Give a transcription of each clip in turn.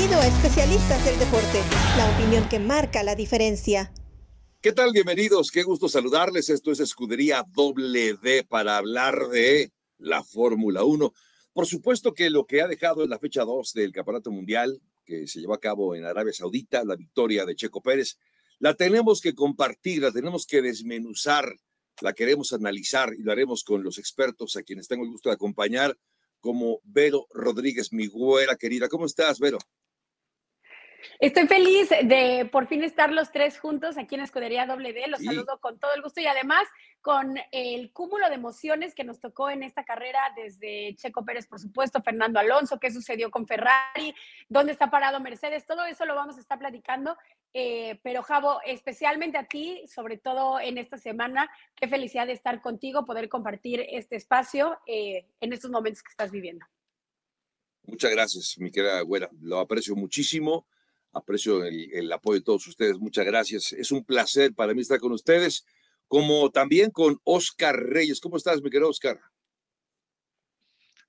Bienvenido a Especialistas del Deporte, la opinión que marca la diferencia. ¿Qué tal? Bienvenidos, qué gusto saludarles. Esto es Escudería D para hablar de la Fórmula 1. Por supuesto que lo que ha dejado en la fecha 2 del Campeonato Mundial, que se llevó a cabo en Arabia Saudita, la victoria de Checo Pérez, la tenemos que compartir, la tenemos que desmenuzar, la queremos analizar y lo haremos con los expertos a quienes tengo el gusto de acompañar como Vero Rodríguez, mi güera querida. ¿Cómo estás, Vero? Estoy feliz de por fin estar los tres juntos aquí en Escudería WD. Los saludo con todo el gusto y además con el cúmulo de emociones que nos tocó en esta carrera desde Checo Pérez, por supuesto, Fernando Alonso, qué sucedió con Ferrari, dónde está parado Mercedes, todo eso lo vamos a estar platicando. Eh, pero Javo, especialmente a ti, sobre todo en esta semana, qué felicidad de estar contigo, poder compartir este espacio eh, en estos momentos que estás viviendo. Muchas gracias, mi querida güera. Lo aprecio muchísimo Aprecio el, apoyo de todos ustedes. Muchas gracias. Es un placer para mí estar con ustedes, como también con Oscar Reyes. ¿Cómo estás, mi querido Oscar?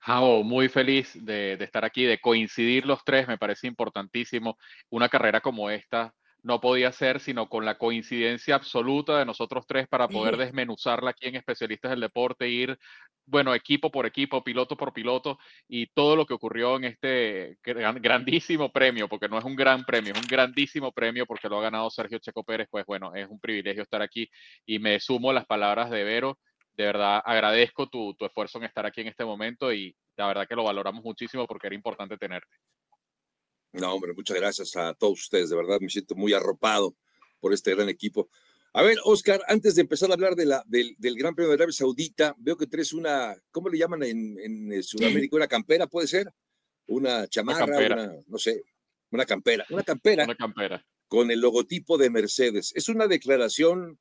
Jao, muy feliz de, de, estar aquí, de coincidir los tres, me parece importantísimo. Una carrera como esta no podía ser sino con la coincidencia absoluta de nosotros tres para poder desmenuzarla aquí en Especialistas del Deporte, ir, bueno, equipo por equipo, piloto por piloto y todo lo que ocurrió en este grandísimo premio, porque no es un gran premio, es un grandísimo premio porque lo ha ganado Sergio Checo Pérez, pues bueno, es un privilegio estar aquí y me sumo a las palabras de Vero. De verdad agradezco tu, tu esfuerzo en estar aquí en este momento y la verdad que lo valoramos muchísimo porque era importante tenerte. No, hombre, muchas gracias a todos ustedes. De verdad, me siento muy arropado por este gran equipo. A ver, Oscar, antes de empezar a hablar de la, del, Gran Premio de Arabia Saudita, veo que traes una, ¿cómo le llaman en, eh, Sudamérica? ¿Una campera puede ser? ¿Una chamarra? Una no sé, una campera. Una campera. Una campera. Con el logotipo de Mercedes. ¿Es una declaración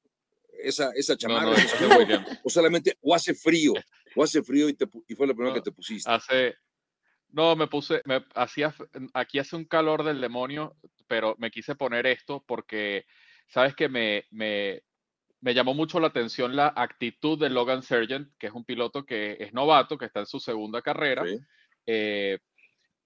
esa, esa chamarra? o solamente, o hace frío, o hace frío y, te, y fue lo primero que te pusiste. Hace, no, me puse, me hacía, aquí hace un calor del demonio, pero me quise poner esto porque, sabes que me, me, me llamó mucho la atención la actitud de Logan Sargent, que es un piloto que es novato, que está en su segunda carrera. Eh,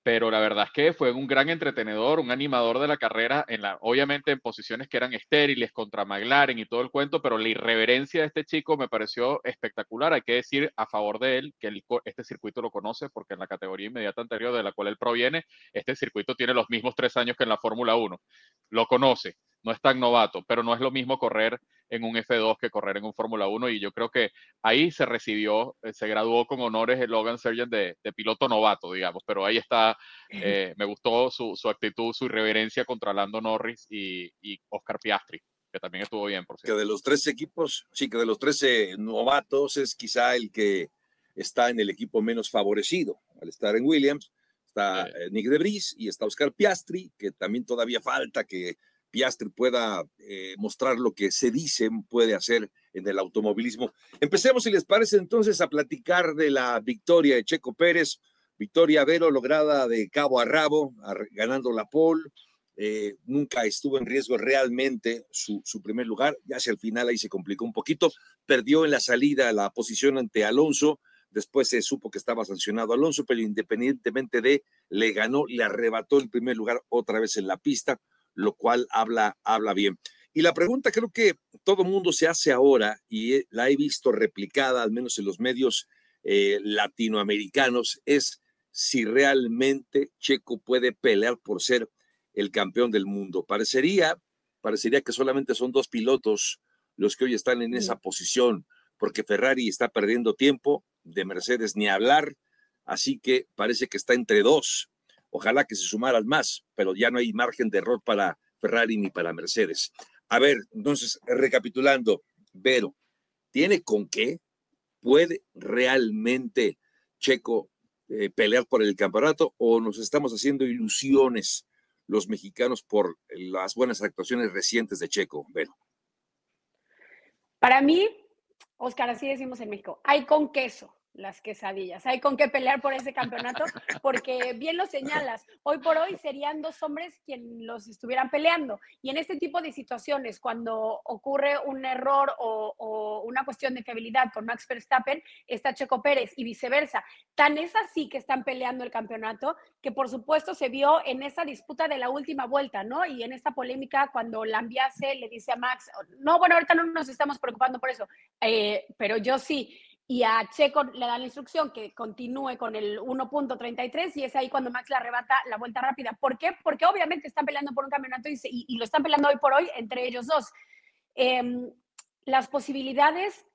pero la verdad es que fue un gran entretenedor, un animador de la carrera, en la, obviamente en posiciones que eran estériles contra McLaren y todo el cuento, pero la irreverencia de este chico me pareció espectacular. Hay que decir a favor de él que este circuito lo conoce, porque en la categoría inmediata anterior de la cual él proviene, este circuito tiene los mismos tres años que en la Fórmula 1. Lo conoce, no es tan novato, pero no es lo mismo correr en un F2 que correr en un Fórmula 1 y yo creo que ahí se recibió, eh, se graduó con honores el Logan Sargent de, piloto novato, digamos, pero ahí está, eh, me gustó su, actitud, su irreverencia contra Lando Norris y, Oscar Piastri, que también estuvo bien, por cierto. Que de los tres equipos, sí, que de los 13 novatos es quizá el que está en el equipo menos favorecido al estar en Williams. Está eh, Nick Debris y está Oscar Piastri, que también todavía falta que Piastri pueda eh, mostrar lo que se dice puede hacer en el automovilismo. Empecemos, si les parece, entonces a platicar de la victoria de Checo Pérez, victoria Vero lograda de cabo a rabo, ganando la pole. Eh, nunca estuvo en riesgo realmente su, su, primer lugar, ya hacia el final ahí se complicó un poquito, perdió en la salida la posición ante Alonso, después se supo que estaba sancionado Alonso, pero independientemente de, le ganó, le arrebató el primer lugar otra vez en la pista, lo cual habla, habla bien. Y la pregunta creo que todo mundo se hace ahora y la he visto replicada, al menos en los medios eh, latinoamericanos, es si realmente Checo puede pelear por ser el campeón del mundo. Parecería, parecería que solamente son dos pilotos los que hoy están en esa posición, porque Ferrari está perdiendo tiempo, de Mercedes ni hablar, así que parece que está entre dos. Ojalá que se sumaran más, pero ya no hay margen de error para Ferrari ni para Mercedes. A ver, entonces, recapitulando, Vero, ¿tiene con qué? ¿Puede realmente Checo eh, pelear por el campeonato o nos estamos haciendo ilusiones los mexicanos por las buenas actuaciones recientes de Checo, Vero? Para mí, Oscar, así decimos en México, hay con queso. Las quesadillas. Hay con qué pelear por ese campeonato, porque bien lo señalas, hoy por hoy serían dos hombres quienes los estuvieran peleando. Y en este tipo de situaciones, cuando ocurre un error o, o, una cuestión de fiabilidad con Max Verstappen, está Checo Pérez y viceversa. Tan es así que están peleando el campeonato, que por supuesto se vio en esa disputa de la última vuelta, ¿no? Y en esta polémica cuando Lambiase le dice a Max, no, bueno, ahorita no nos estamos preocupando por eso, eh, pero yo sí y a Checo le da la instrucción que continúe con el 1.33 y es ahí cuando Max le arrebata la vuelta rápida. ¿Por qué? Porque obviamente están peleando por un campeonato y, lo están peleando hoy por hoy entre ellos dos. Em, las posibilidades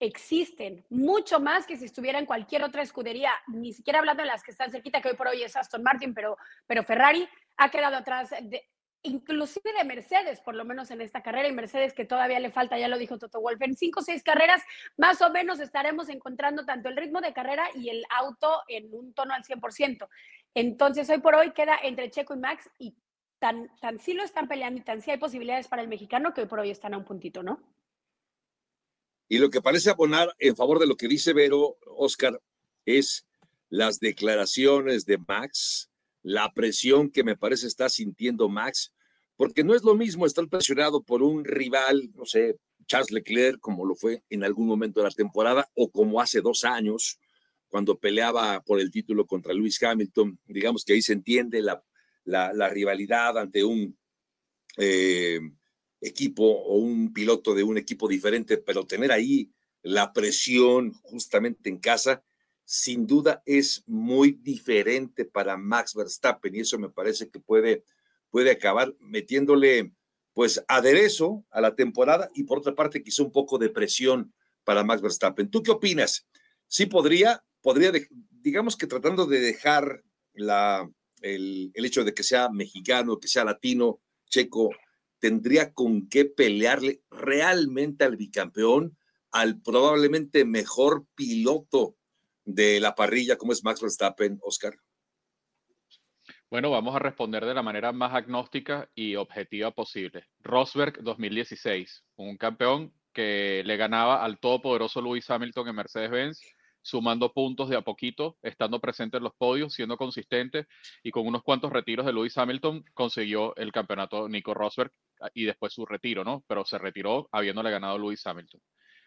existen, mucho más que si estuviera en cualquier otra escudería, ni siquiera hablando de las que están cerquita, que hoy por hoy es Aston Martin, pero, pero Ferrari ha quedado atrás de, inclusive de Mercedes, por lo menos en esta carrera, y Mercedes que todavía le falta, ya lo dijo Toto Wolf, en cinco o seis carreras más o menos estaremos encontrando tanto el ritmo de carrera y el auto en un tono al 100%. Entonces, hoy por hoy queda entre Checo y Max y tan, tan sí lo están peleando y tan sí hay posibilidades para el mexicano que hoy por hoy están a un puntito, ¿no? Y lo que parece abonar en favor de lo que dice Vero, Oscar, es las declaraciones de Max, la presión que me parece está sintiendo Max, porque no es lo mismo estar presionado por un rival, no sé, Charles Leclerc, como lo fue en algún momento de la temporada, o como hace dos años, cuando peleaba por el título contra Lewis Hamilton. Digamos que ahí se entiende la, la, rivalidad ante un eh, equipo o un piloto de un equipo diferente, pero tener ahí la presión justamente en casa sin duda es muy diferente para Max Verstappen y eso me parece que puede, puede acabar metiéndole pues aderezo a la temporada y por otra parte quizá un poco de presión para Max Verstappen. ¿Tú qué opinas? Sí podría, podría, digamos que tratando de dejar la, el, el hecho de que sea mexicano, que sea latino, checo, tendría con qué pelearle realmente al bicampeón, al probablemente mejor piloto de la parrilla, como es Max Verstappen, Oscar? Bueno, vamos a responder de la manera más agnóstica y objetiva posible. Rosberg 2016, un campeón que le ganaba al todopoderoso Lewis Hamilton en Mercedes-Benz, sumando puntos de a poquito, estando presente en los podios, siendo consistente y con unos cuantos retiros de Lewis Hamilton consiguió el campeonato Nico Rosberg y después su retiro, ¿no? Pero se retiró habiéndole ganado Lewis Hamilton.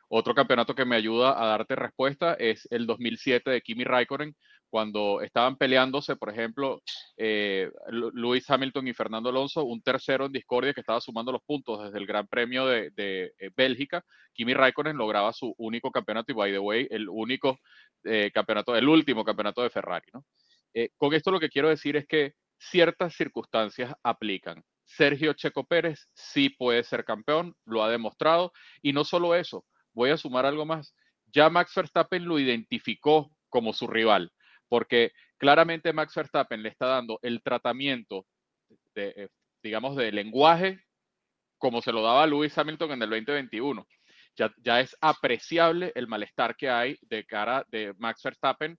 Otro campeonato que me ayuda a darte respuesta es el 2007 de Kimi Raikkonen, cuando estaban peleándose, por ejemplo, eh, Luis Hamilton y Fernando Alonso, un tercero en discordia que estaba sumando los puntos desde el Gran Premio de, eh, Bélgica. Kimi Raikkonen lograba su único campeonato y, by the way, el único eh, campeonato, el último campeonato de Ferrari. ¿no? con esto lo que quiero decir es que ciertas circunstancias aplican. Sergio Checo Pérez sí puede ser campeón, lo ha demostrado, y no solo eso, voy a sumar algo más. Ya Max Verstappen lo identificó como su rival, porque claramente Max Verstappen le está dando el tratamiento, de, eh, digamos, de lenguaje como se lo daba Lewis Hamilton en el 2021. Ya, ya, es apreciable el malestar que hay de cara de Max Verstappen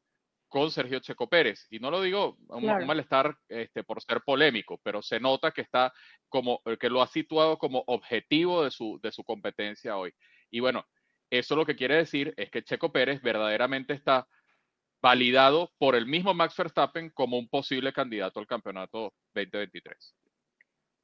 con Sergio Checo Pérez. Y no lo digo un, malestar este, por ser polémico, pero se nota que está como, que lo ha situado como objetivo de su, de su competencia hoy. Y bueno, eso lo que quiere decir es que Checo Pérez verdaderamente está validado por el mismo Max Verstappen como un posible candidato al campeonato 2023.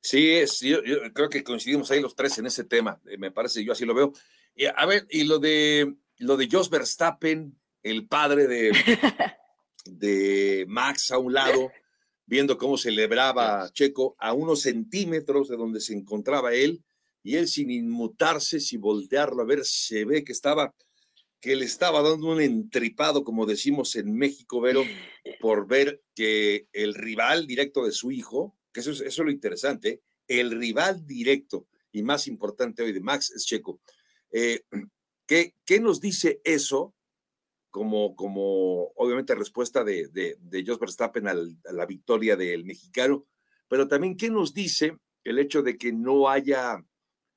Sí, es, yo, creo que coincidimos ahí los tres en ese tema, eh, me parece, yo así lo veo. Y, a ver, y lo de lo de Jos Verstappen, el padre de, de Max a un lado, viendo cómo celebraba Checo a unos centímetros de donde se encontraba él, y él sin inmutarse, sin voltearlo a ver, se ve que estaba, que le estaba dando un entripado, como decimos en México, Vero, por ver que el rival directo de su hijo, que eso es, eso lo interesante, el rival directo y más importante hoy de Max es Checo. Eh, ¿qué, ¿qué, nos dice eso? Como, como obviamente respuesta de, de, de Verstappen a la victoria del mexicano, pero también qué nos dice el hecho de que no haya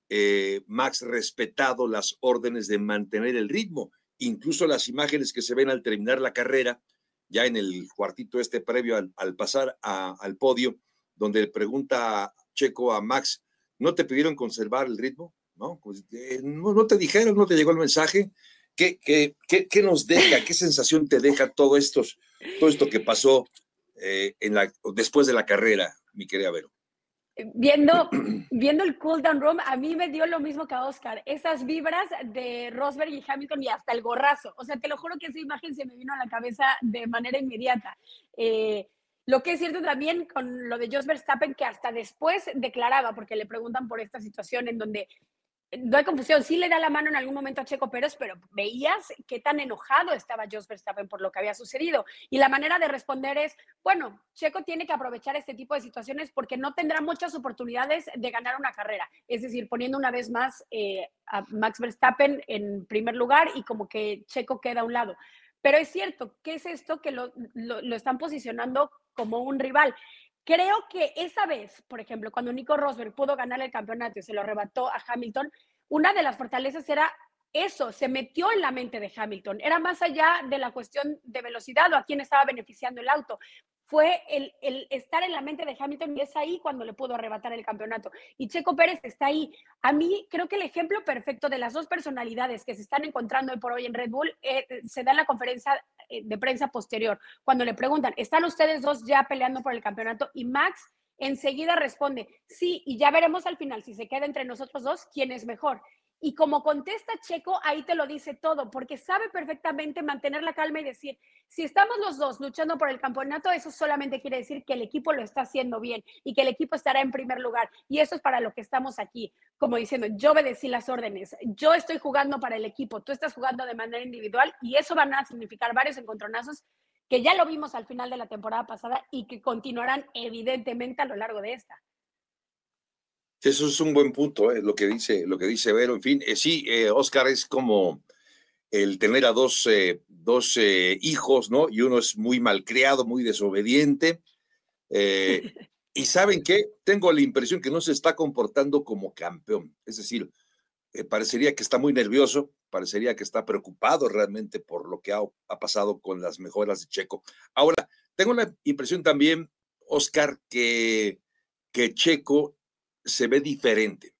eh, Max respetado las órdenes de mantener el ritmo. Incluso las imágenes que se ven al terminar la carrera, ya en el cuartito este previo al, pasar al podio, donde pregunta Checo a Max, ¿no te pidieron conservar el ritmo? ¿No? Pues, eh, no, te dijeron, no te llegó el mensaje. ¿qué, nos deja, qué sensación te deja todo, estos, todo esto que pasó eh, después de la carrera, mi querida Vero? Viendo, viendo el cool down room, a mí me dio lo mismo que a Oscar. Esas vibras de Rosberg y Hamilton y hasta el gorrazo. O sea, te lo juro que esa imagen se me vino a la cabeza de manera inmediata. Eh, lo que es cierto también con lo de Jos Verstappen, que hasta después declaraba, porque le preguntan por esta situación en donde no hay confusión, sí le da la mano en algún momento a Checo Pérez, pero veías qué tan enojado estaba Jos Verstappen por lo que había sucedido. Y la manera de responder es, bueno, Checo tiene que aprovechar este tipo de situaciones porque no tendrá muchas oportunidades de ganar una carrera. Es decir, poniendo una vez más eh, a Max Verstappen en primer lugar y como que Checo queda a un lado. Pero es cierto, ¿qué es esto que lo, lo están posicionando como un rival? Creo que esa vez, por ejemplo, cuando Nico Rosberg pudo ganar el campeonato y se lo arrebató a Hamilton, una de las fortalezas era eso, se metió en la mente de Hamilton. Era más allá de la cuestión de velocidad o a quién estaba beneficiando el auto fue el, estar en la mente de Hamilton y es ahí cuando le pudo arrebatar el campeonato. Y Checo Pérez está ahí. A mí creo que el ejemplo perfecto de las dos personalidades que se están encontrando hoy por hoy en Red Bull eh, se da en la conferencia de prensa posterior, cuando le preguntan, ¿están ustedes dos ya peleando por el campeonato? Y Max enseguida responde, sí, y ya veremos al final si se queda entre nosotros dos quién es mejor. Y como contesta Checo, ahí te lo dice todo, porque sabe perfectamente mantener la calma y decir, si estamos los dos luchando por el campeonato, eso solamente quiere decir que el equipo lo está haciendo bien y que el equipo estará en primer lugar. Y eso es para lo que estamos aquí, como diciendo, yo obedecí las órdenes, yo estoy jugando para el equipo, tú estás jugando de manera individual y eso van a significar varios encontronazos que ya lo vimos al final de la temporada pasada y que continuarán evidentemente a lo largo de esta. Eso es un buen punto, eh, lo, que dice, lo que dice Vero. En fin, eh, sí, eh, Oscar es como el tener a dos, dos hijos, ¿no? Y uno es muy malcriado, muy desobediente. y saben qué, tengo la impresión que no se está comportando como campeón. Es decir, parecería que está muy nervioso, parecería que está preocupado realmente por lo que ha, ha pasado con las mejoras de Checo. Ahora, tengo la impresión también, Oscar, que, que Checo se ve diferente.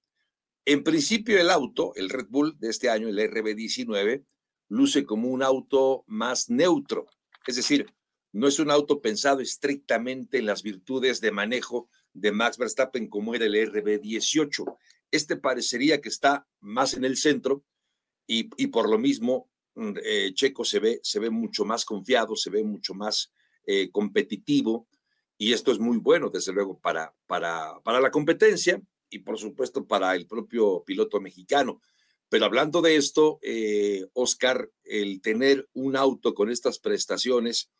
En principio el auto, el Red Bull de este año, el RB19, luce como un auto más neutro. Es decir, no es un auto pensado estrictamente en las virtudes de manejo de Max Verstappen como era el RB18. Este parecería que está más en el centro y, por lo mismo mm, eh, Checo se ve, se ve mucho más confiado, se ve mucho más eh, competitivo y esto es muy bueno, desde luego, para, para, para la competencia y por supuesto para el propio piloto mexicano. Pero hablando de esto, eh, Oscar, el tener un auto con estas prestaciones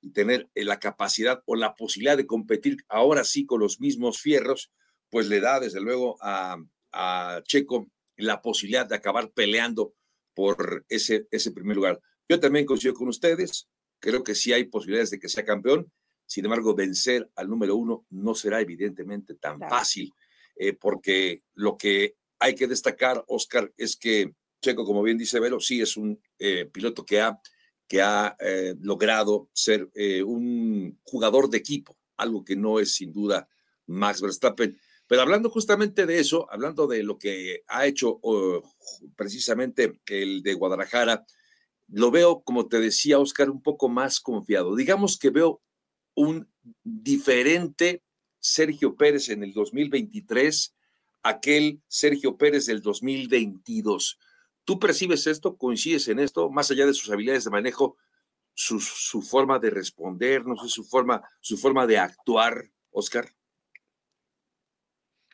y tener eh, la capacidad o la posibilidad de competir ahora sí con los mismos fierros, pues le da desde luego a, a Checo la posibilidad de acabar peleando por ese, ese primer lugar. Yo también coincido con ustedes, creo que sí hay posibilidades de que sea campeón, sin embargo, vencer al número uno no será evidentemente tan fácil, eh, porque lo que hay que destacar, Oscar, es que Checo, como bien dice Vero, sí es un eh, piloto que ha, que ha eh, logrado ser un jugador de equipo, algo que no es sin duda Max Verstappen. Pero hablando justamente de eso, hablando de lo que ha hecho precisamente el de Guadalajara, lo veo, como te decía Oscar, un poco más confiado. Digamos que veo un diferente Sergio Pérez en el 2023, aquel Sergio Pérez del 2022. ¿Tú percibes esto? ¿Coincides en esto? Más allá de sus habilidades de manejo, su, forma de responder, no sé, su forma, su forma de actuar, Oscar.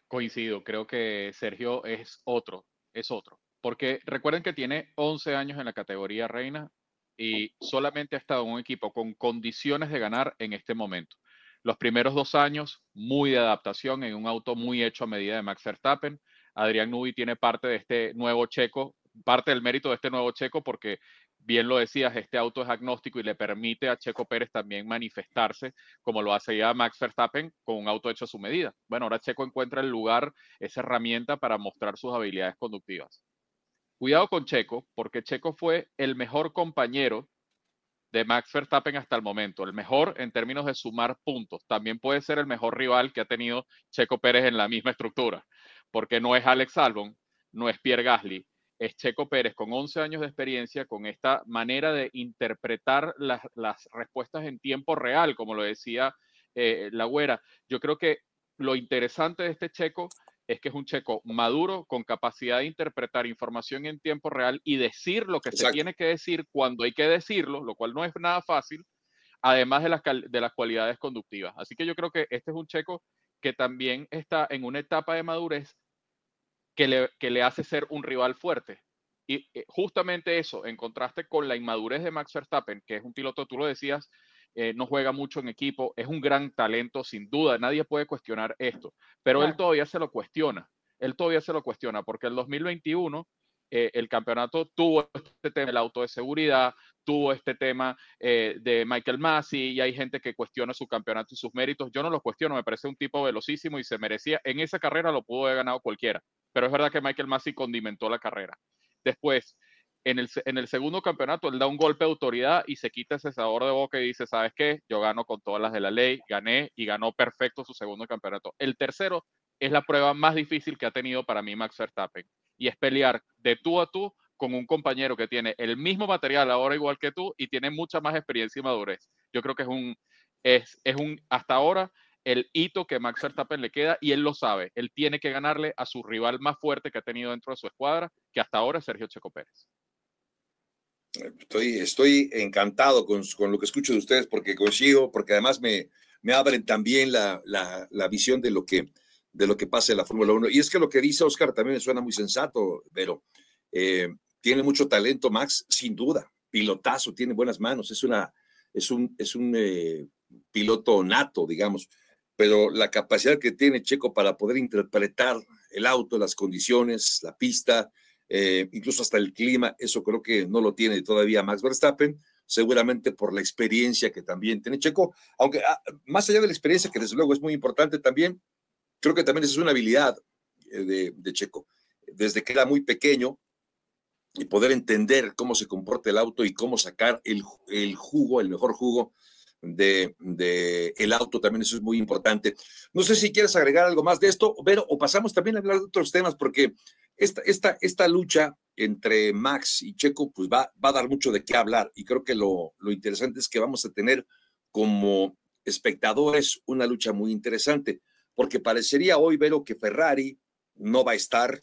Coincido, creo que Sergio es otro, es otro. Porque recuerden que tiene 11 años en la categoría reina y solamente ha estado en un equipo con condiciones de ganar en este momento. Los primeros dos años, muy de adaptación en un auto muy hecho a medida de Max Verstappen. Adrián Nubi tiene parte de este nuevo checo, parte del mérito de este nuevo checo, porque bien lo decías, este auto es agnóstico y le permite a Checo Pérez también manifestarse como lo hace ya Max Verstappen con un auto hecho a su medida. Bueno, ahora Checo encuentra el lugar, esa herramienta para mostrar sus habilidades conductivas. Cuidado con Checo, porque Checo fue el mejor compañero de Max Verstappen hasta el momento, el mejor en términos de sumar puntos. También puede ser el mejor rival que ha tenido Checo Pérez en la misma estructura, porque no es Alex Albon, no es Pierre Gasly, es Checo Pérez con 11 años de experiencia, con esta manera de interpretar las, respuestas en tiempo real, como lo decía eh, la güera. Yo creo que lo interesante de este Checo es que es un Checo maduro, con capacidad de interpretar información en tiempo real y decir lo que se tiene que decir cuando hay que decirlo, lo cual no es nada fácil, además de las, de las cualidades conductivas. Así que yo creo que este es un Checo que también está en una etapa de madurez que le, que le hace ser un rival fuerte. Y eh, justamente eso, en contraste con la inmadurez de Max Verstappen, que es un piloto, tú lo decías, eh, no juega mucho en equipo, es un gran talento, sin duda, nadie puede cuestionar esto, pero él todavía se lo cuestiona, él todavía se lo cuestiona, porque el 2021 eh, el campeonato tuvo este tema del auto de seguridad, tuvo este tema de Michael Massey y hay gente que cuestiona su campeonato y sus méritos. Yo no los cuestiono, me parece un tipo velocísimo y se merecía, en esa carrera lo pudo haber ganado cualquiera, pero es verdad que Michael Massey condimentó la carrera. Después, en el, segundo campeonato, él da un golpe de autoridad y se quita ese sabor de boca y dice, ¿sabes qué? Yo gano con todas las de la ley, gané y ganó perfecto su segundo campeonato. El tercero es la prueba más difícil que ha tenido para mí Max Verstappen y es pelear de tú a tú con un compañero que tiene el mismo material ahora igual que tú y tiene mucha más experiencia y madurez. Yo creo que es un, es, es un, hasta ahora, el hito que Max Verstappen le queda y él lo sabe. Él tiene que ganarle a su rival más fuerte que ha tenido dentro de su escuadra, que hasta ahora es Sergio Checo Pérez. Estoy, encantado con, lo que escucho de ustedes porque coincido, porque además me, abren también la, visión de lo, que, de lo que pasa en la Fórmula 1. Y es que lo que dice Oscar también me suena muy sensato, pero eh, tiene mucho talento Max, sin duda, pilotazo, tiene buenas manos, es, una, es un, es un eh, piloto nato, digamos pero la capacidad que tiene Checo para poder interpretar el auto, las condiciones, la pista, eh, incluso hasta el clima, eso creo que no lo tiene todavía Max Verstappen, seguramente por la experiencia que también tiene Checo, aunque ah, más allá de la experiencia, que desde luego es muy importante también, creo que también es una habilidad eh, de, Checo, desde que era muy pequeño, y poder entender cómo se comporta el auto y cómo sacar el, el jugo, el mejor jugo de, el auto, también eso es muy importante. No sé si quieres agregar algo más de esto, pero o pasamos también a hablar de otros temas, porque esta, esta, esta lucha entre Max y Checo, pues va, va a dar mucho de qué hablar, y creo que lo, lo interesante es que vamos a tener como espectadores una lucha muy interesante, porque parecería hoy, Vero, que Ferrari no va a estar,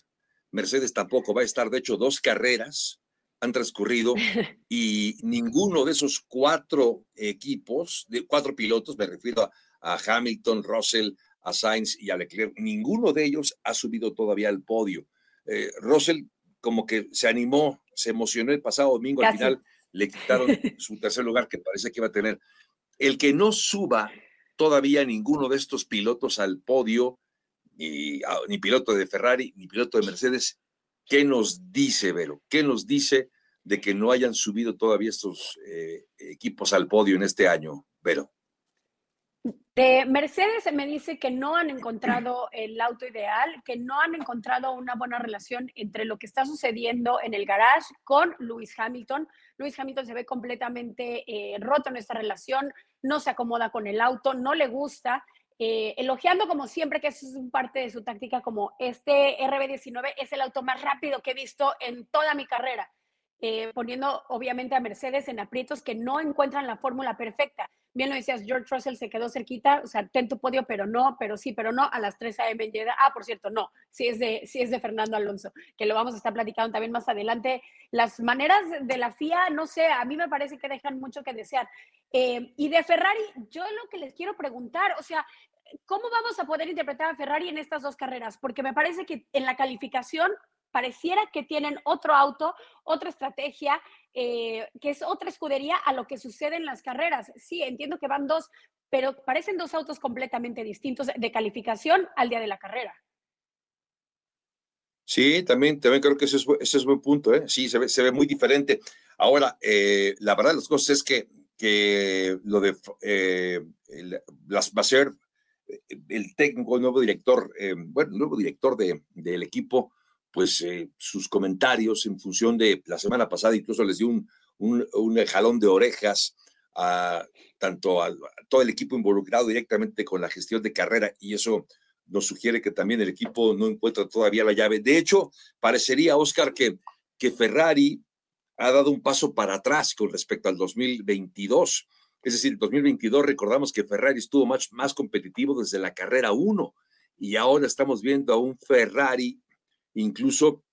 Mercedes tampoco va a estar, de hecho, dos carreras han transcurrido y ninguno de esos cuatro equipos, de cuatro pilotos, me refiero a, Hamilton, Russell, a Sainz y a Leclerc, ninguno de ellos ha subido todavía al podio. Eh, Russell como que se animó, se emocionó el pasado domingo, al final le quitaron su tercer lugar que parece que iba a tener. El que no suba todavía ninguno de estos pilotos al podio, ni, ah, ni piloto de Ferrari, ni piloto de Mercedes, ¿Qué nos dice, Vero? ¿Qué nos dice de que no hayan subido todavía estos eh, equipos al podio en este año, Vero? De Mercedes me dice que no han encontrado el auto ideal, que no han encontrado una buena relación entre lo que está sucediendo en el garage con Lewis Hamilton. Lewis Hamilton se ve completamente eh, roto en esta relación, no se acomoda con el auto, no le gusta eh, elogiando como siempre, que eso es parte de su táctica, como este RB19 es el auto más rápido que he visto en toda mi carrera, eh, poniendo obviamente a Mercedes en aprietos que no encuentran la fórmula perfecta. Bien lo decías, George Russell se quedó cerquita, o sea, tento podio, pero no, pero sí, pero no, a las 3 a.m. llega. Ah, por cierto, no, sí es, de, sí es de Fernando Alonso, que lo vamos a estar platicando también más adelante. Las maneras de la FIA, no sé, a mí me parece que dejan mucho que desear. Eh, y de Ferrari, yo lo que les quiero preguntar, o sea, ¿cómo vamos a poder interpretar a Ferrari en estas dos carreras? Porque me parece que en la calificación pareciera que tienen otro auto, otra estrategia, eh, que es otra escudería a lo que sucede en las carreras. Sí, entiendo que van dos, pero parecen dos autos completamente distintos de calificación al día de la carrera. Sí, también, también creo que ese es, ese es buen punto, ¿eh? Sí, se ve, se ve muy diferente. Ahora, eh, la verdad de las cosas es que, que lo de eh, las, va a ser el técnico, el nuevo director, bueno, el nuevo director de, del equipo, pues eh, sus comentarios en función de la semana pasada, incluso les dio un, un, jalón de orejas a tanto a, todo el equipo involucrado directamente con la gestión de carrera y eso nos sugiere que también el equipo no encuentra todavía la llave. De hecho, parecería, Oscar, que que Ferrari ha dado un paso para atrás con respecto al 2022. Es decir, 2022 recordamos que Ferrari estuvo más, más competitivo desde la carrera 1 y ahora estamos viendo a un Ferrari incluso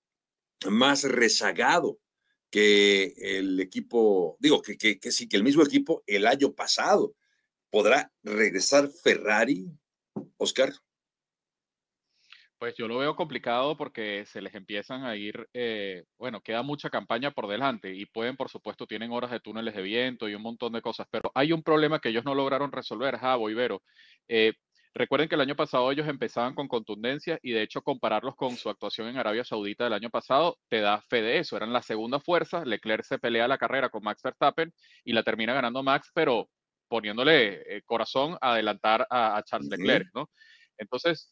más rezagado que el equipo, digo, que, que, sí, que el mismo equipo el año pasado. ¿Podrá regresar Ferrari, Oscar? Pues yo lo veo complicado porque se les empiezan a ir, eh, bueno, queda mucha campaña por delante y pueden, por supuesto, tienen horas de túneles de viento y un montón de cosas, pero hay un problema que ellos no lograron resolver, Javo y Vero. Eh, recuerden que el año pasado ellos empezaban con contundencia y de hecho compararlos con su actuación en Arabia Saudita del año pasado te da fe de eso. Eran la segunda fuerza, Leclerc se pelea la carrera con Max Verstappen y la termina ganando Max, pero poniéndole eh, corazón a adelantar a, a Charles Leclerc, ¿no? Entonces,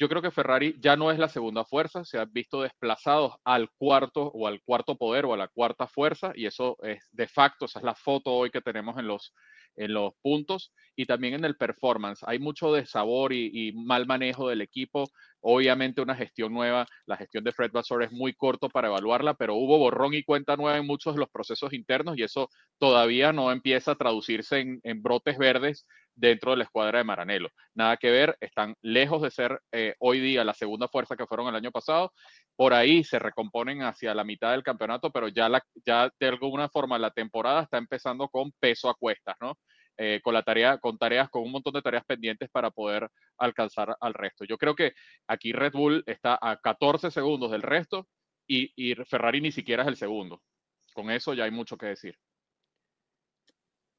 yo creo que Ferrari ya no es la segunda fuerza, se han visto desplazados al cuarto o al cuarto poder o a la cuarta fuerza y eso es de facto, esa es la foto hoy que tenemos en los, en los puntos y también en el performance. Hay mucho desabor y, y mal manejo del equipo. Obviamente una gestión nueva, la gestión de Fred Vasseur es muy corto para evaluarla, pero hubo borrón y cuenta nueva en muchos de los procesos internos y eso todavía no empieza a traducirse en, brotes verdes dentro de la escuadra de Maranello. Nada que ver, están lejos de ser eh, hoy día la segunda fuerza que fueron el año pasado. Por ahí se recomponen hacia la mitad del campeonato, pero ya, ya de alguna forma la temporada está empezando con peso a cuestas, ¿no? Eh, con la tarea, con tareas, con un montón de tareas pendientes para poder alcanzar al resto. Yo creo que aquí Red Bull está a 14 segundos del resto y, y Ferrari ni siquiera es el segundo. Con eso ya hay mucho que decir.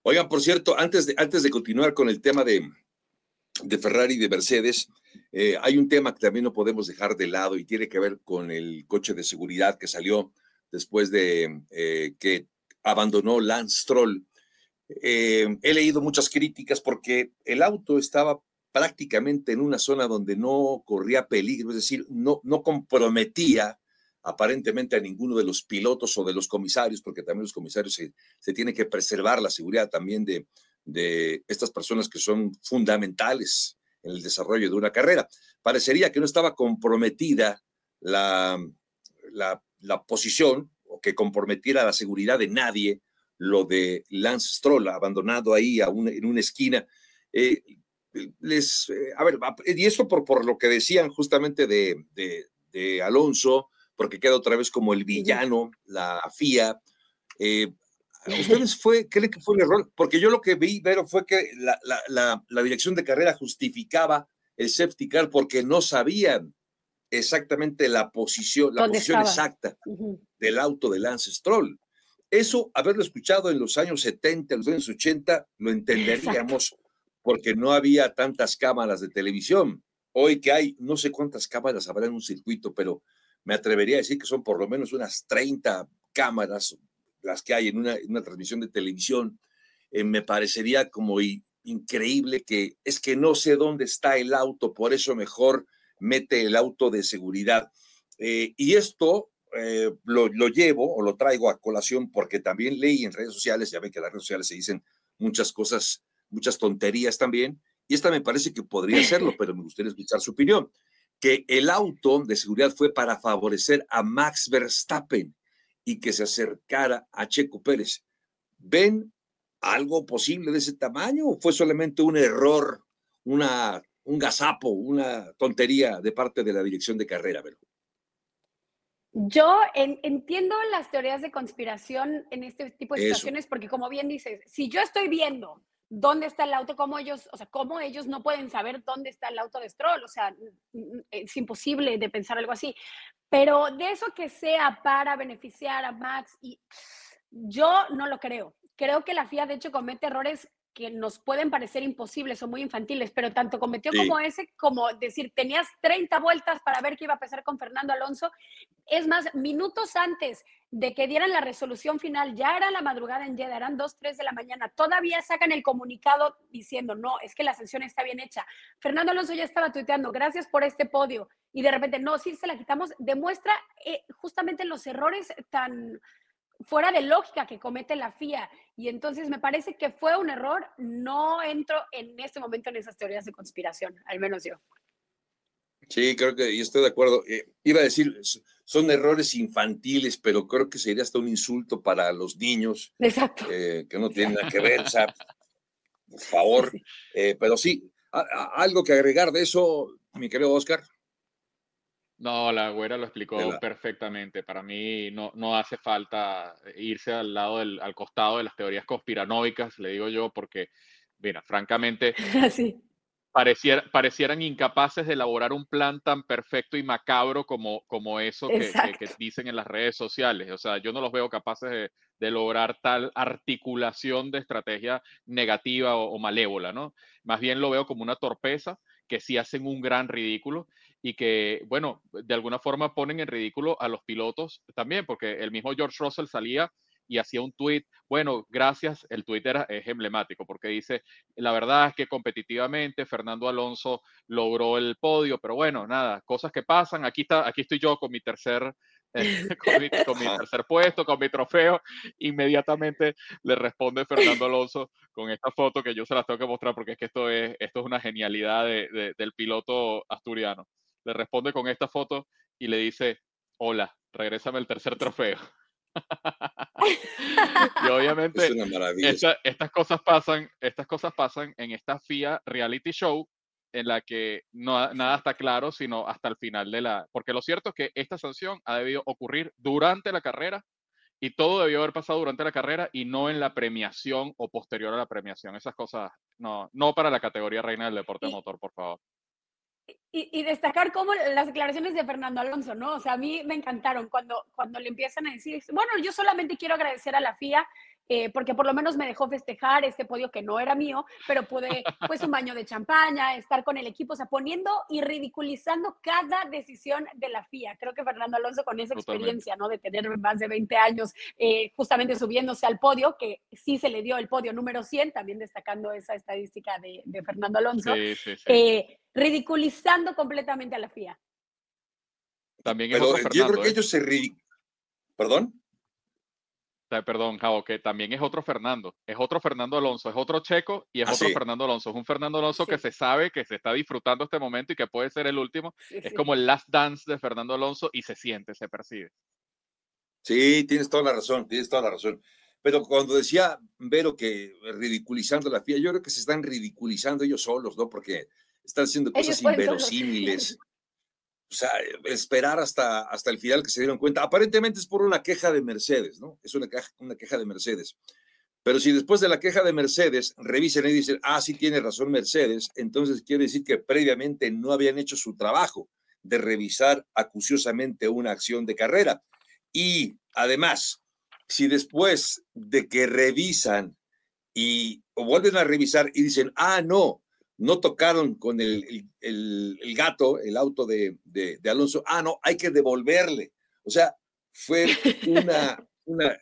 Oigan, por cierto, antes de, antes de continuar con el tema de, de Ferrari y de Mercedes, eh, hay un tema que también no podemos dejar de lado y tiene que ver con el coche de seguridad que salió después de eh, que abandonó Lance Stroll. Eh, he leído muchas críticas porque el auto estaba prácticamente en una zona donde no corría peligro, es decir, no, comprometía aparentemente a ninguno de los pilotos o de los comisarios, porque también los comisarios se, se tiene que preservar la seguridad también de, estas personas que son fundamentales en el desarrollo de una carrera. Parecería que no estaba comprometida la posición o que comprometiera la seguridad de nadie lo de Lance Stroll, abandonado ahí a en una esquina. Eh, les, eh, a ver, y eso por, por lo que decían justamente de, de, de Alonso, porque queda otra vez como el villano, la FIA. Eh, ¿Ustedes fue, creen que fue un error? Porque yo lo que vi, Vero, fue que la, la, la, la dirección de carrera justificaba el safety car porque no sabían exactamente la posición, la posición estaba? exacta uh -huh. del auto de Lance Stroll. Eso, haberlo escuchado en los años 70, en los años 80, lo entenderíamos Exacto. porque no había tantas cámaras de televisión. Hoy que hay, no sé cuántas cámaras habrá en un circuito, pero me atrevería a decir que son por lo menos unas 30 cámaras las que hay en una, en una transmisión de televisión. Eh, me parecería como increíble que es que no sé dónde está el auto, por eso mejor mete el auto de seguridad. Eh, y esto eh, lo, lo, llevo o lo traigo a colación porque también leí en redes sociales, ya ven que en las redes sociales se dicen muchas cosas, muchas tonterías también, y esta me parece que podría serlo, pero me gustaría escuchar su opinión que el auto de seguridad fue para favorecer a Max Verstappen y que se acercara a Checo Pérez. ¿Ven algo posible de ese tamaño o fue solamente un error, una, un gazapo, una tontería de parte de la dirección de carrera? Yo en, entiendo las teorías de conspiración en este tipo de situaciones Eso. porque como bien dices, si yo estoy viendo dónde está el auto, cómo ellos, o sea, cómo ellos no pueden saber dónde está el auto de Stroll, o sea, es imposible de pensar algo así. Pero de eso que sea para beneficiar a Max, y yo no lo creo. Creo que la FIA de hecho comete errores que nos pueden parecer imposibles o muy infantiles, pero tanto cometió sí. como ese, como decir, tenías 30 vueltas para ver qué iba a pasar con Fernando Alonso. Es más, minutos antes de que dieran la resolución final, ya era la madrugada en Jeddah, eran 2, 3 de la mañana, todavía sacan el comunicado diciendo, no, es que la sanción está bien hecha. Fernando Alonso ya estaba tuiteando, gracias por este podio, y de repente, no, sí se la quitamos, demuestra eh, justamente los errores tan fuera de lógica que comete la FIA. Y entonces me parece que fue un error. No entro en este momento en esas teorías de conspiración, al menos yo. Sí, creo que y estoy de acuerdo. Eh, iba a decir, son errores infantiles, pero creo que sería hasta un insulto para los niños. Exacto. Eh, que no tienen nada que ver, o sea, por favor. Eh, pero sí, algo que agregar de eso, mi querido Oscar. No, la güera lo explicó perfectamente. Para mí no, no hace falta irse al lado del, al costado de las teorías conspiranoicas, le digo yo, porque, mira, francamente, sí parecieran incapaces de elaborar un plan tan perfecto y macabro como, como eso que, dicen en las redes sociales. O sea, yo no los veo capaces de, lograr tal articulación de estrategia negativa o, malévola, ¿no? Más bien lo veo como una torpeza que sí hacen un gran ridículo y que, bueno, de alguna forma ponen en ridículo a los pilotos también, porque el mismo George Russell salía y hacía un tweet, bueno, gracias, el tweet era, es emblemático porque dice, la verdad es que competitivamente Fernando Alonso logró el podio, pero bueno, nada, cosas que pasan, aquí, está, aquí estoy yo con mi tercer... con, mi, tercer puesto, con mi trofeo, inmediatamente le responde Fernando Alonso con esta foto que yo se las tengo que mostrar porque es que esto es, esto es una genialidad del piloto asturiano. Le responde con esta foto y le dice, hola, regrésame el tercer trofeo y obviamente estas cosas pasan, estas cosas pasan en esta FIA reality show en la que no, nada está claro, sino hasta el final de la... Porque lo cierto es que esta sanción ha debido ocurrir durante la carrera y todo debió haber pasado durante la carrera y no en la premiación o posterior a la premiación. Esas cosas, no, no para la categoría reina del deporte motor, por favor. Y, destacar cómo las declaraciones de Fernando Alonso, ¿no? O sea, a mí me encantaron cuando, cuando le empiezan a decir, bueno, yo solamente quiero agradecer a la FIA eh, porque por lo menos me dejó festejar este podio que no era mío, pero pude, pues un baño de champaña, estar con el equipo, o sea, poniendo y ridiculizando cada decisión de la FIA. Creo que Fernando Alonso con esa experiencia, ¿no? De tener más de 20 años eh, justamente subiéndose al podio, que sí se le dio el podio número 100, también destacando esa estadística de, Fernando Alonso. Sí, sí, sí. Eh, ridiculizando completamente a la FIA. También Pero yo creo que ¿eh? ellos se ¿Perdón? Perdón, Jao, que también es otro Fernando. Es otro Fernando Alonso, es otro Checo y es ah, otro Fernando Alonso. Es un Fernando Alonso que se sabe que se está disfrutando este momento y que puede ser el último. es como el last dance de Fernando Alonso y se siente, se percibe. Sí, tienes toda la razón, tienes toda la razón. Pero cuando decía Vero que ridiculizando la FIA, yo creo que se están ridiculizando ellos solos, ¿no? Porque están haciendo cosas inverosímiles. O sea, esperar hasta, hasta el final que se dieron cuenta. Aparentemente es por una queja de Mercedes, ¿no? Es una queja, una queja de Mercedes. Pero si después de la queja de Mercedes revisen y dicen, ah, sí tiene razón Mercedes, entonces quiere decir que previamente no habían hecho su trabajo de revisar acuciosamente una acción de carrera. Y además, si después de que revisan y o vuelven a revisar y dicen, ah, no, no tocaron con el, gato, el auto de, Alonso, ah, no, hay que devolverle. O sea, fue una, una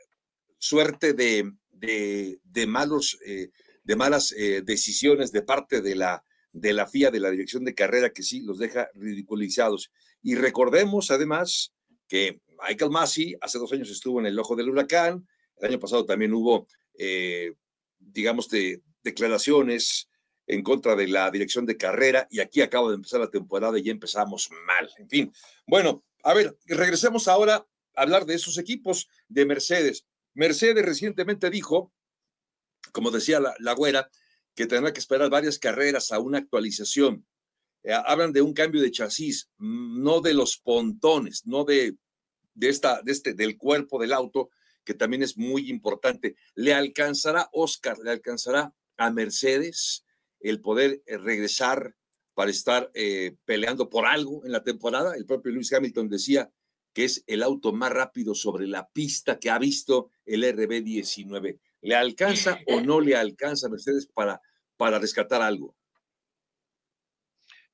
suerte de, de, malos, eh, de malas eh, decisiones de parte de la, de la FIA, de la dirección de carrera, que sí los deja ridiculizados. Y recordemos además que Michael Massey hace dos años estuvo en el ojo del huracán, el año pasado también hubo, eh, digamos, de declaraciones en contra de la dirección de carrera y aquí acaba de empezar la temporada y ya empezamos mal. En fin, bueno, a ver, regresemos ahora a hablar de esos equipos de Mercedes. Mercedes recientemente dijo, como decía la, la güera, que tendrá que esperar varias carreras a una actualización. Eh, hablan de un cambio de chasis, no de los pontones, no de, de, esta, de este, del cuerpo del auto, que también es muy importante. ¿Le alcanzará Oscar? ¿Le alcanzará a Mercedes? El poder eh, regresar para estar eh, peleando por algo en la temporada. El propio Lewis Hamilton decía que es el auto más rápido sobre la pista que ha visto el RB19. ¿Le alcanza o no le alcanza a Mercedes para, para rescatar algo?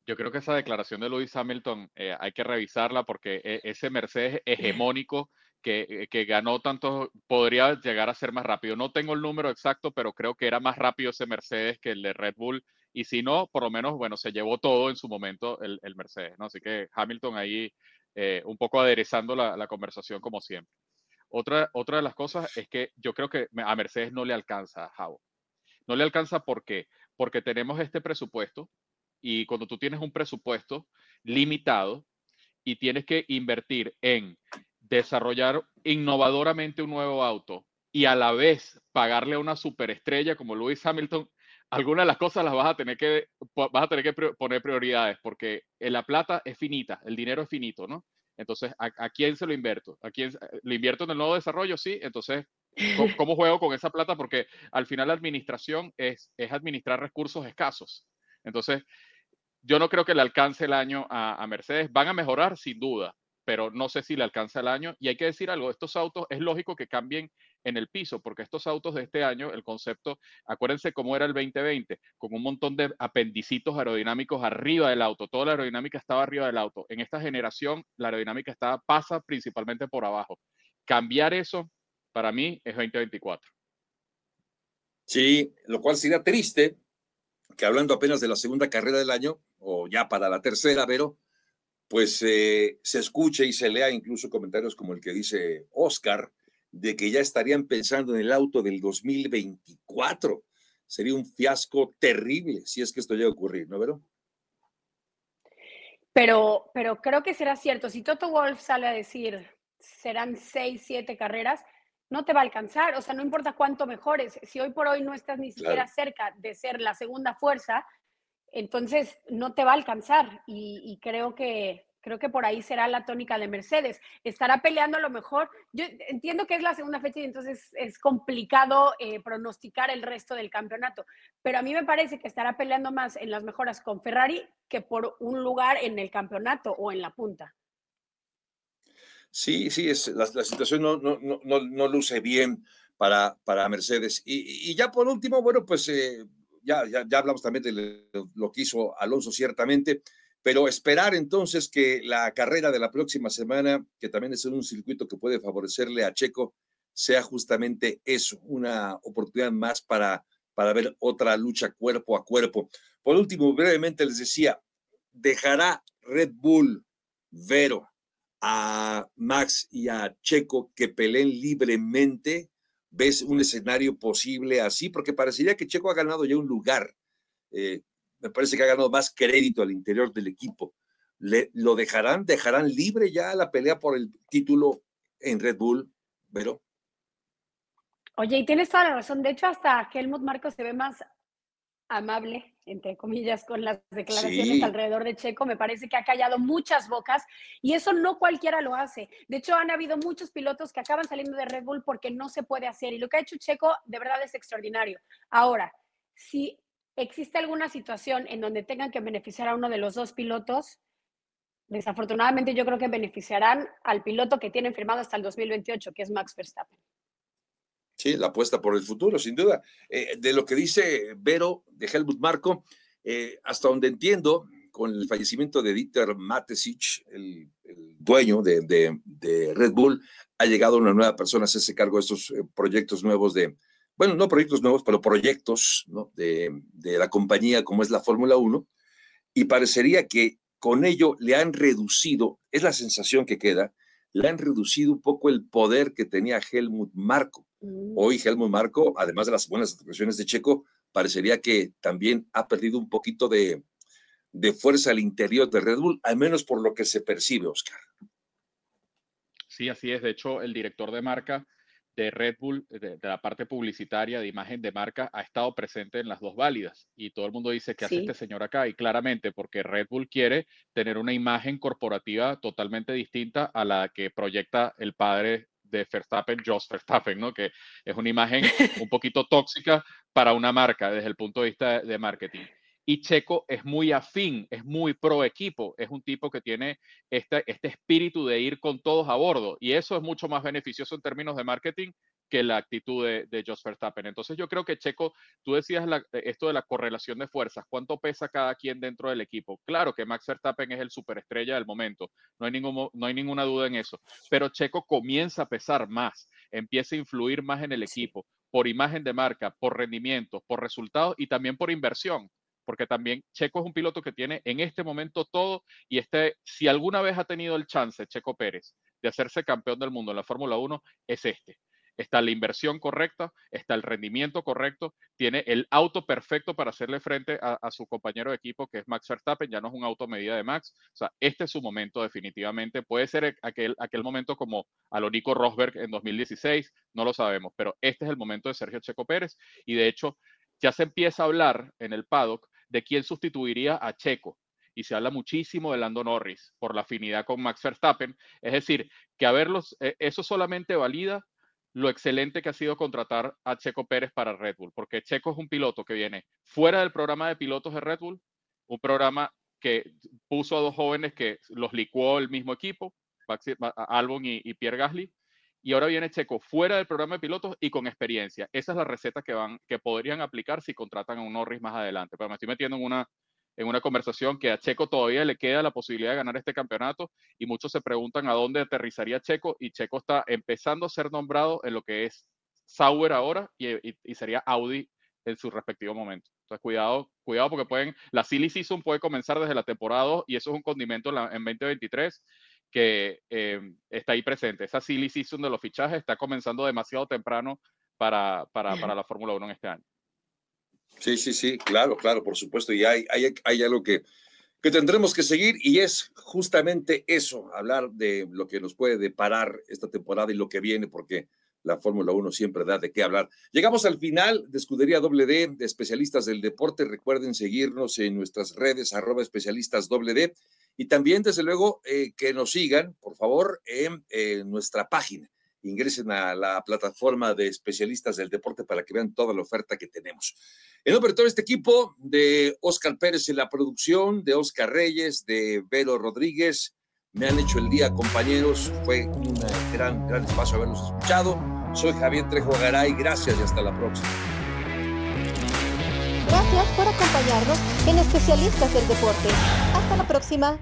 Yo creo que esa declaración de Lewis Hamilton eh, hay que revisarla porque ese Mercedes hegemónico que, que, ganó tanto, podría llegar a ser más rápido. No tengo el número exacto, pero creo que era más rápido ese Mercedes que el de Red Bull. Y si no, por lo menos, bueno, se llevó todo en su momento el, el Mercedes, ¿no? Así que Hamilton ahí eh, un poco aderezando la, la, conversación como siempre. Otra, otra de las cosas es que yo creo que a Mercedes no le alcanza, Javo. No le alcanza ¿por qué? Porque tenemos este presupuesto Y cuando tú tienes un presupuesto limitado y tienes que invertir en desarrollar innovadoramente un nuevo auto y a la vez pagarle a una superestrella como Lewis Hamilton, algunas de las cosas las vas a tener que, vas a tener que poner prioridades porque la plata es finita, el dinero es finito, ¿no? Entonces, ¿a, quién se lo invierto? ¿A quién lo invierto en el nuevo desarrollo? Sí, entonces, ¿cómo, juego con esa plata? Porque al final la administración es, es administrar recursos escasos. Entonces, yo no creo que le alcance el año a, a Mercedes. Van a mejorar, sin duda, pero no sé si le alcanza el año. Y hay que decir algo, estos autos es lógico que cambien en el piso, porque estos autos de este año, el concepto, acuérdense cómo era el 2020, con un montón de apendicitos aerodinámicos arriba del auto, toda la aerodinámica estaba arriba del auto. En esta generación, la aerodinámica estaba, pasa principalmente por abajo. Cambiar eso, para mí, es 2024. Sí, lo cual sería triste que hablando apenas de la segunda carrera del año, o ya para la tercera, pero pues eh, se escuche y se lea incluso comentarios como el que dice Oscar, de que ya estarían pensando en el auto del 2024. Sería un fiasco terrible si es que esto llega a ocurrir, ¿no, Vero? Pero, pero creo que será cierto. Si Toto Wolf sale a decir serán seis, siete carreras, no te va a alcanzar. O sea, no importa cuánto mejores. Si hoy por hoy no estás ni siquiera cerca de ser la segunda fuerza, entonces no te va a alcanzar. y creo que, Creo que por ahí será la tónica de Mercedes. Estará peleando a lo mejor. Yo entiendo que es la segunda fecha y entonces es complicado eh, pronosticar el resto del campeonato, pero a mí me parece que estará peleando más en las mejoras con Ferrari que por un lugar en el campeonato o en la punta. Sí, sí, es, la, situación no, no, no, no, luce bien para, para Mercedes. Y, ya por último, bueno, pues eh, ya, ya, ya, hablamos también de lo que hizo Alonso ciertamente. Pero esperar entonces que la carrera de la próxima semana, que también es un circuito que puede favorecerle a Checo, sea justamente eso, una oportunidad más para, para ver otra lucha cuerpo a cuerpo. Por último, brevemente les decía, dejará Red Bull, Vero, a Max y a Checo que peleen libremente. ¿Ves un escenario posible así? Porque parecería que Checo ha ganado ya un lugar. Eh, me parece que ha ganado más crédito al interior del equipo. Le, ¿Lo dejarán? ¿Dejarán libre ya la pelea por el título en Red Bull, pero Oye, y tienes toda la razón. De hecho, hasta Helmut Marcos se ve más amable, entre comillas, con las declaraciones alrededor de Checo. Me parece que ha callado muchas bocas y eso no cualquiera lo hace. De hecho, han habido muchos pilotos que acaban saliendo de Red Bull porque no se puede hacer y lo que ha hecho Checo de verdad es extraordinario. Ahora, si ¿existe alguna situación en donde tengan que beneficiar a uno de los dos pilotos? Desafortunadamente yo creo que beneficiarán al piloto que tienen firmado hasta el 2028, que es Max Verstappen. Sí, la apuesta por el futuro, sin duda. Eh, de lo que dice Vero de Helmut Marco, eh, hasta donde entiendo, con el fallecimiento de Dieter Matesich, el, dueño de, Red Bull, ha llegado una nueva persona a hacerse cargo de estos eh, proyectos nuevos de, bueno, no proyectos nuevos, pero proyectos de, la compañía como es la Fórmula 1, y parecería que con ello le han reducido, es la sensación que queda, le han reducido un poco el poder que tenía Helmut Marco. Hoy Helmut Marco, además de las buenas actuaciones de Checo, parecería que también ha perdido un poquito de, de fuerza al interior de Red Bull, al menos por lo que se percibe, Oscar. Sí, así es. De hecho, el director de marca de Red Bull, de, la parte publicitaria, de imagen de marca, ha estado presente en las dos válidas. Y todo el mundo dice, ¿qué hace este señor acá? Y claramente, porque Red Bull quiere tener una imagen corporativa totalmente distinta a la que proyecta el padre de Verstappen, Jos Verstappen, ¿no? Que es una imagen un poquito tóxica para una marca desde el punto de vista de marketing. Y Checo es muy afín, es muy pro equipo, es un tipo que tiene este, este espíritu de ir con todos a bordo y eso es mucho más beneficioso en términos de marketing que la actitud de, de Jos Verstappen. Entonces yo creo que Checo, tú decías esto de la correlación de fuerzas, ¿cuánto pesa cada quien dentro del equipo? Claro que Max Verstappen es el superestrella del momento, no hay, ningún, no hay ninguna duda en eso, pero Checo comienza a pesar más, empieza a influir más en el equipo por imagen de marca, por rendimiento, por resultados y también por inversión porque también Checo es un piloto que tiene en este momento todo y este, si alguna vez ha tenido el chance Checo Pérez de hacerse campeón del mundo en la Fórmula 1, es este. Está la inversión correcta, está el rendimiento correcto, tiene el auto perfecto para hacerle frente a, su compañero de equipo, que es Max Verstappen, ya no es un auto medida de Max. O sea, este es su momento definitivamente. Puede ser aquel, aquel momento como a lo Nico Rosberg en 2016, no lo sabemos, pero este es el momento de Sergio Checo Pérez y de hecho ya se empieza a hablar en el paddock de quién sustituiría a Checo y se habla muchísimo de Lando Norris por la afinidad con Max Verstappen. Es decir, que a verlos, eh, eso solamente valida lo excelente que ha sido contratar a Checo Pérez para Red Bull, porque Checo es un piloto que viene fuera del programa de pilotos de Red Bull, un programa que puso a dos jóvenes que los licuó el mismo equipo, Albon y, Pierre Gasly, y ahora viene Checo fuera del programa de pilotos y con experiencia. Esa es la receta que van, que podrían aplicar si contratan a un Norris más adelante. Pero me estoy metiendo en una, en una conversación que a Checo todavía le queda la posibilidad de ganar este campeonato y muchos se preguntan a dónde aterrizaría Checo y Checo está empezando a ser nombrado en lo que es Sauer ahora y, sería Audi en su respectivo momento. Entonces, cuidado, cuidado porque pueden, la silly season puede comenzar desde la temporada 2 y eso es un condimento en, 2023 que eh, está ahí presente. Esa silly season de los fichajes está comenzando demasiado temprano para, para, para la Fórmula 1 en este año. Sí, sí, sí, claro, claro, por supuesto. Y hay, hay, hay algo que, que tendremos que seguir y es justamente eso, hablar de lo que nos puede deparar esta temporada y lo que viene, porque la Fórmula 1 siempre da de qué hablar. Llegamos al final de Escudería WD de especialistas del deporte. Recuerden seguirnos en nuestras redes, arroba especialistas WD. Y también, desde luego, eh, que nos sigan, por favor, en nuestra página ingresen a la plataforma de especialistas del deporte para que vean toda la oferta que tenemos. En nombre de todo este equipo, de Oscar Pérez en la producción, de Oscar Reyes, de Vero Rodríguez, me han hecho el día, compañeros. Fue un gran, gran espacio haberlos escuchado. Soy Javier Trejo Garay, gracias y hasta la próxima. Gracias por acompañarnos en Especialistas del Deporte. Hasta la próxima.